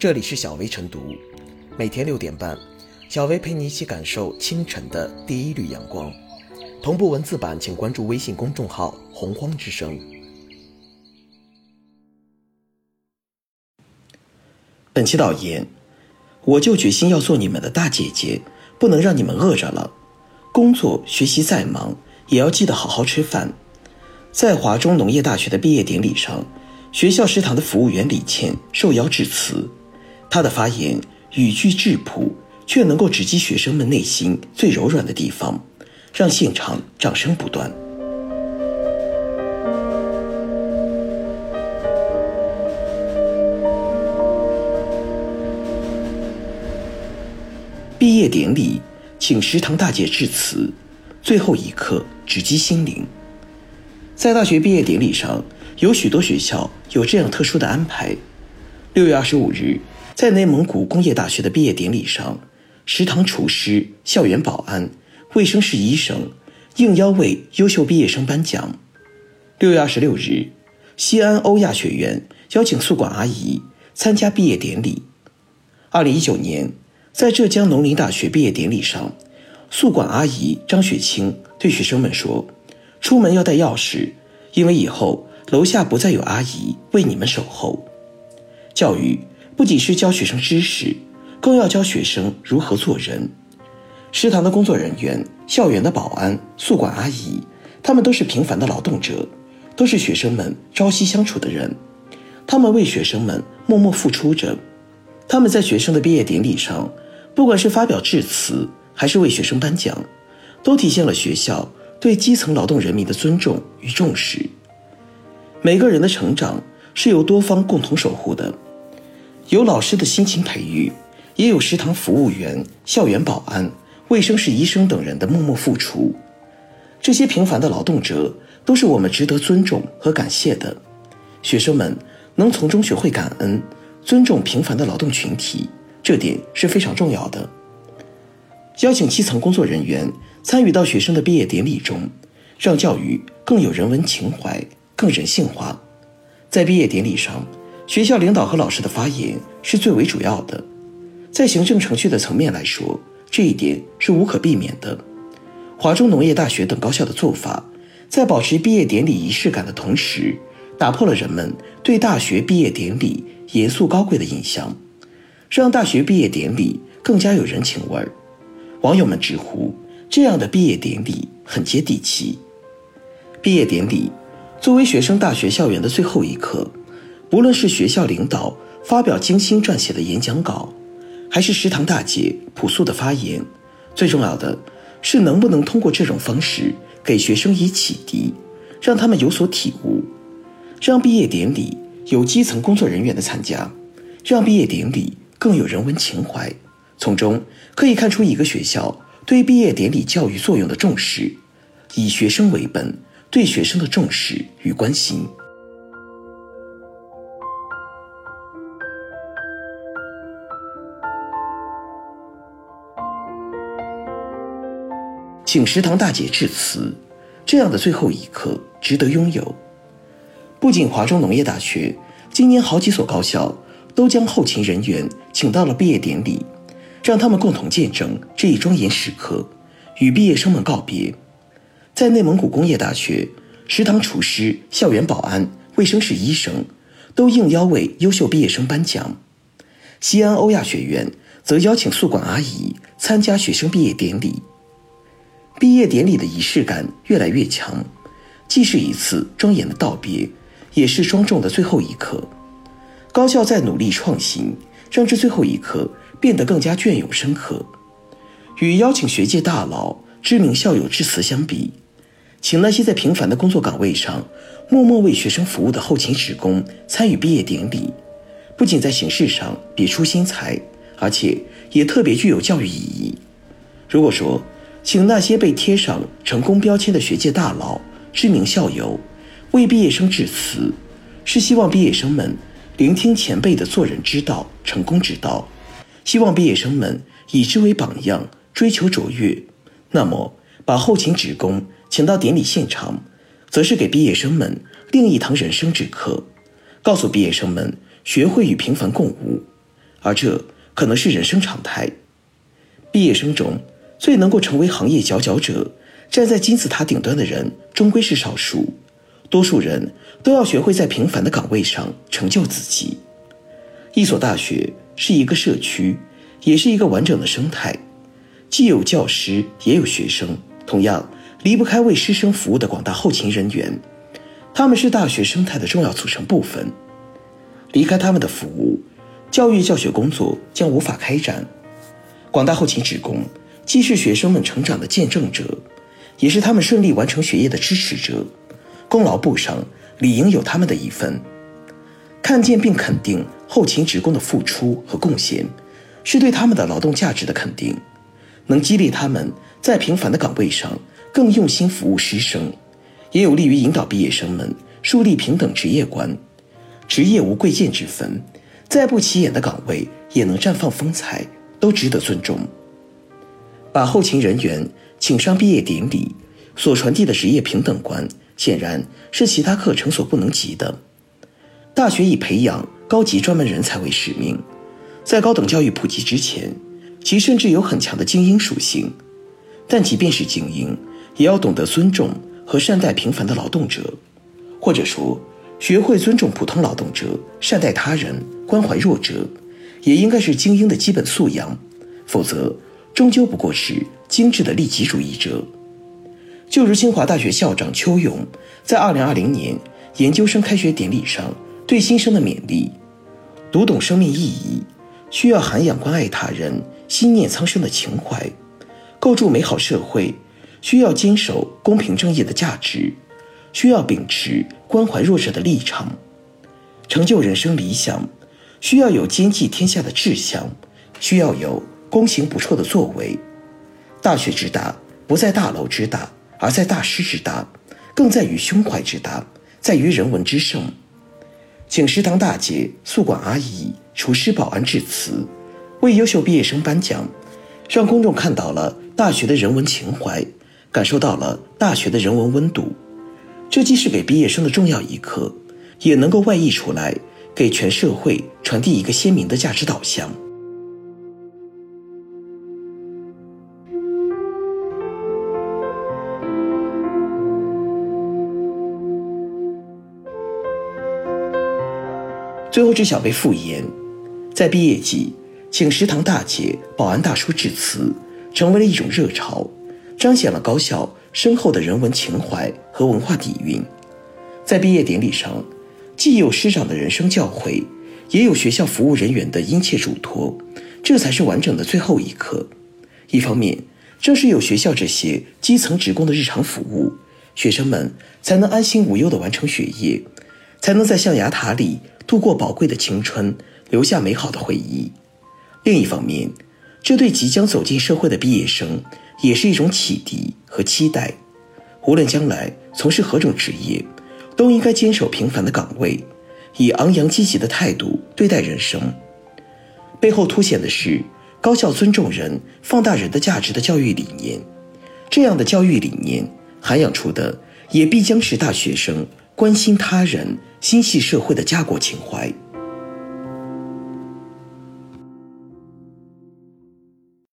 这里是小薇晨读，每天六点半，小薇陪你一起感受清晨的第一缕阳光。同步文字版，请关注微信公众号“洪荒之声”。本期导言：我就决心要做你们的大姐姐，不能让你们饿着了。工作学习再忙，也要记得好好吃饭。在华中农业大学的毕业典礼上，学校食堂的服务员李倩受邀致辞。他的发言语句质朴，却能够直击学生们内心最柔软的地方，让现场掌声不断。毕业典礼，请食堂大姐致辞，最后一刻直击心灵。在大学毕业典礼上，有许多学校有这样特殊的安排。六月二十五日，在内蒙古工业大学的毕业典礼上，食堂厨师、校园保安、卫生室医生应邀为优秀毕业生颁奖。六月二十六日，西安欧亚学院邀请宿管阿姨参加毕业典礼。二零一九年，在浙江农林大学毕业典礼上，宿管阿姨张雪清对学生们说。出门要带钥匙，因为以后楼下不再有阿姨为你们守候。教育不仅是教学生知识，更要教学生如何做人。食堂的工作人员、校园的保安、宿管阿姨，他们都是平凡的劳动者，都是学生们朝夕相处的人。他们为学生们默默付出着。他们在学生的毕业典礼上，不管是发表致辞，还是为学生颁奖，都体现了学校。对基层劳动人民的尊重与重视。每个人的成长是由多方共同守护的，有老师的辛勤培育，也有食堂服务员、校园保安、卫生室医生等人的默默付出。这些平凡的劳动者都是我们值得尊重和感谢的。学生们能从中学会感恩、尊重平凡的劳动群体，这点是非常重要的。邀请基层工作人员。参与到学生的毕业典礼中，让教育更有人文情怀、更人性化。在毕业典礼上，学校领导和老师的发言是最为主要的。在行政程序的层面来说，这一点是无可避免的。华中农业大学等高校的做法，在保持毕业典礼仪式感的同时，打破了人们对大学毕业典礼严肃高贵的印象，让大学毕业典礼更加有人情味儿。网友们直呼。这样的毕业典礼很接地气。毕业典礼作为学生大学校园的最后一课，不论是学校领导发表精心撰写的演讲稿，还是食堂大姐朴素的发言，最重要的是能不能通过这种方式给学生以启迪，让他们有所体悟，让毕业典礼有基层工作人员的参加，让毕业典礼更有人文情怀。从中可以看出一个学校。对毕业典礼教育作用的重视，以学生为本，对学生的重视与关心。请食堂大姐致辞，这样的最后一刻值得拥有。不仅华中农业大学，今年好几所高校都将后勤人员请到了毕业典礼。让他们共同见证这一庄严时刻，与毕业生们告别。在内蒙古工业大学，食堂厨师、校园保安、卫生室医生都应邀为优秀毕业生颁奖。西安欧亚学院则邀请宿管阿姨参加学生毕业典礼。毕业典礼的仪式感越来越强，既是一次庄严的道别，也是庄重的最后一刻。高校在努力创新，让这最后一刻。变得更加隽永深刻。与邀请学界大佬、知名校友致辞相比，请那些在平凡的工作岗位上默默为学生服务的后勤职工参与毕业典礼，不仅在形式上别出心裁，而且也特别具有教育意义。如果说，请那些被贴上成功标签的学界大佬、知名校友为毕业生致辞，是希望毕业生们聆听前辈的做人之道、成功之道。希望毕业生们以之为榜样，追求卓越。那么，把后勤职工请到典礼现场，则是给毕业生们另一堂人生之课，告诉毕业生们学会与平凡共舞。而这可能是人生常态。毕业生中最能够成为行业佼佼者、站在金字塔顶端的人，终归是少数。多数人都要学会在平凡的岗位上成就自己。一所大学是一个社区，也是一个完整的生态，既有教师，也有学生，同样离不开为师生服务的广大后勤人员。他们是大学生态的重要组成部分。离开他们的服务，教育教学工作将无法开展。广大后勤职工既是学生们成长的见证者，也是他们顺利完成学业的支持者。功劳簿上理应有他们的一份。看见并肯定后勤职工的付出和贡献，是对他们的劳动价值的肯定，能激励他们在平凡的岗位上更用心服务师生，也有利于引导毕业生们树立平等职业观。职业无贵贱之分，再不起眼的岗位也能绽放风采，都值得尊重。把后勤人员请上毕业典礼，所传递的职业平等观，显然是其他课程所不能及的。大学以培养高级专门人才为使命，在高等教育普及之前，其甚至有很强的精英属性。但即便是精英，也要懂得尊重和善待平凡的劳动者，或者说。学会尊重普通劳动者，善待他人，关怀弱者，也应该是精英的基本素养。否则，终究不过是精致的利己主义者。就如清华大学校长邱勇在2020年研究生开学典礼上对新生的勉励：读懂生命意义，需要涵养关爱他人、心念苍生的情怀；构筑美好社会，需要坚守公平正义的价值。需要秉持关怀弱者的立场，成就人生理想；需要有兼济天下的志向；需要有公行不辍的作为。大学之大，不在大楼之大，而在大师之大，更在于胸怀之大，在于人文之盛。请食堂大姐、宿管阿姨、厨师、保安致辞，为优秀毕业生颁奖，让公众看到了大学的人文情怀，感受到了大学的人文温度。这既是给毕业生的重要一课，也能够外溢出来，给全社会传递一个鲜明的价值导向。最后，这小辈复言，在毕业季，请食堂大姐、保安大叔致辞，成为了一种热潮，彰显了高校。深厚的人文情怀和文化底蕴，在毕业典礼上，既有师长的人生教诲，也有学校服务人员的殷切嘱托，这才是完整的最后一课。一方面，正是有学校这些基层职工的日常服务，学生们才能安心无忧地完成学业，才能在象牙塔里度过宝贵的青春，留下美好的回忆。另一方面，这对即将走进社会的毕业生。也是一种启迪和期待，无论将来从事何种职业，都应该坚守平凡的岗位，以昂扬积极的态度对待人生。背后凸显的是高校尊重人、放大人的价值的教育理念。这样的教育理念涵养出的，也必将是大学生关心他人、心系社会的家国情怀。